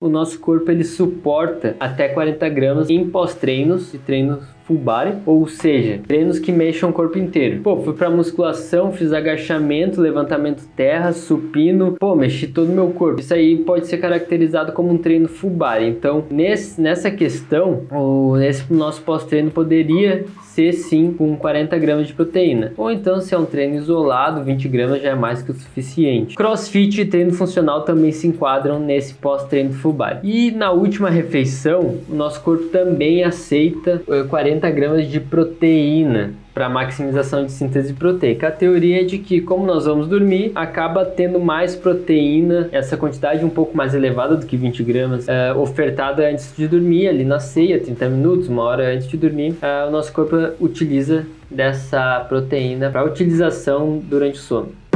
o nosso corpo ele suporta até 40 gramas em pós-treinos, de treinos full body, ou seja, treinos que mexam o corpo inteiro. Pô, fui pra musculação, fiz agachamento, levantamento terra, supino, pô, mexi todo o meu corpo. Isso aí pode ser caracterizado como um treino full body. Então, nesse, nessa questão, o, nesse nosso pós-treino poderia ser sim com 40 gramas de proteína. Ou então, se é um treino isolado, 20 gramas já é mais que o suficiente. Crossfit e treino funcional também se enquadram nesse pós-treino full body. E na última refeição, o nosso corpo também aceita 40 eh, gramas de proteína para maximização de síntese proteica. A teoria é de que, como nós vamos dormir, acaba tendo mais proteína, essa quantidade um pouco mais elevada do que 20 gramas, é, ofertada antes de dormir, ali na ceia, 30 minutos, uma hora antes de dormir, é, o nosso corpo utiliza dessa proteína para utilização durante o sono.